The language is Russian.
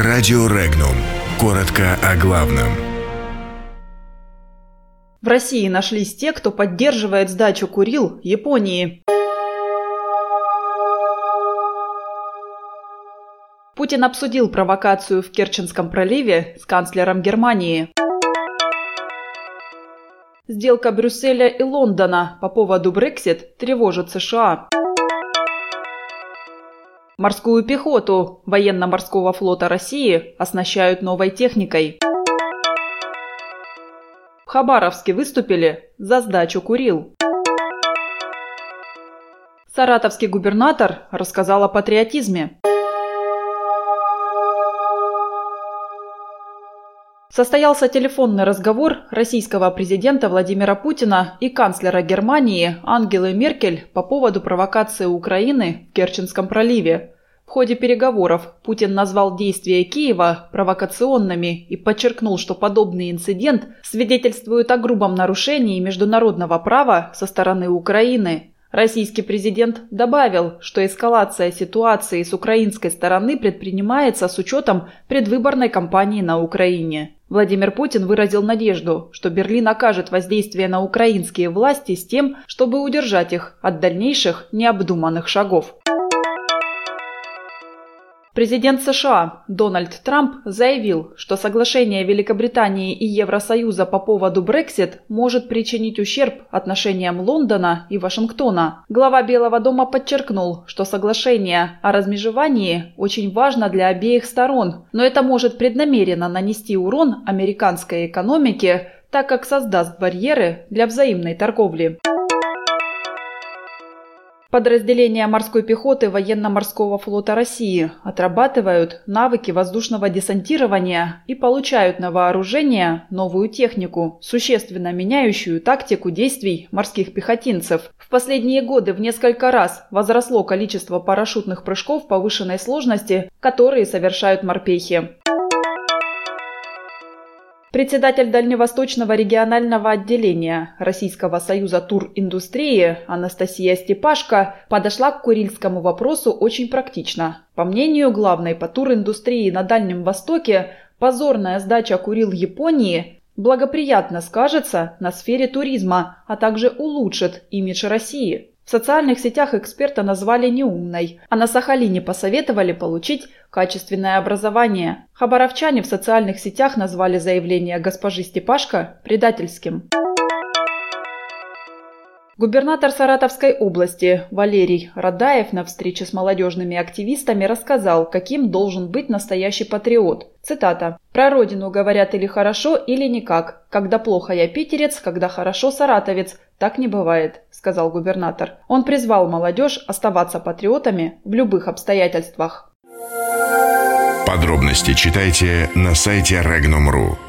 Радио Регнум. Коротко о главном. В России нашлись те, кто поддерживает сдачу Курил Японии. Путин обсудил провокацию в Керченском проливе с канцлером Германии. Сделка Брюсселя и Лондона по поводу Брексит тревожит США. Морскую пехоту военно-морского флота России оснащают новой техникой. В Хабаровске выступили за сдачу Курил. Саратовский губернатор рассказал о патриотизме. Состоялся телефонный разговор российского президента Владимира Путина и канцлера Германии Ангелы Меркель по поводу провокации Украины в Керченском проливе. В ходе переговоров Путин назвал действия Киева провокационными и подчеркнул, что подобный инцидент свидетельствует о грубом нарушении международного права со стороны Украины. Российский президент добавил, что эскалация ситуации с украинской стороны предпринимается с учетом предвыборной кампании на Украине. Владимир Путин выразил надежду, что Берлин окажет воздействие на украинские власти с тем, чтобы удержать их от дальнейших необдуманных шагов. Президент США Дональд Трамп заявил, что соглашение Великобритании и Евросоюза по поводу Брексит может причинить ущерб отношениям Лондона и Вашингтона. Глава Белого дома подчеркнул, что соглашение о размежевании очень важно для обеих сторон, но это может преднамеренно нанести урон американской экономике, так как создаст барьеры для взаимной торговли. Подразделения морской пехоты военно-морского флота России отрабатывают навыки воздушного десантирования и получают на вооружение новую технику, существенно меняющую тактику действий морских пехотинцев. В последние годы в несколько раз возросло количество парашютных прыжков повышенной сложности, которые совершают морпехи. Председатель Дальневосточного регионального отделения Российского союза туриндустрии Анастасия Степашко подошла к курильскому вопросу очень практично. По мнению главной по туриндустрии на Дальнем Востоке, позорная сдача Курил Японии благоприятно скажется на сфере туризма, а также улучшит имидж России. В социальных сетях эксперта назвали неумной, а на Сахалине посоветовали получить качественное образование. Хабаровчане в социальных сетях назвали заявление госпожи Степашко предательским. Губернатор Саратовской области Валерий Радаев на встрече с молодежными активистами рассказал, каким должен быть настоящий патриот. Цитата. «Про родину говорят или хорошо, или никак. Когда плохо я питерец, когда хорошо саратовец. Так не бывает», – сказал губернатор. Он призвал молодежь оставаться патриотами в любых обстоятельствах. Подробности читайте на сайте Regnum.ru.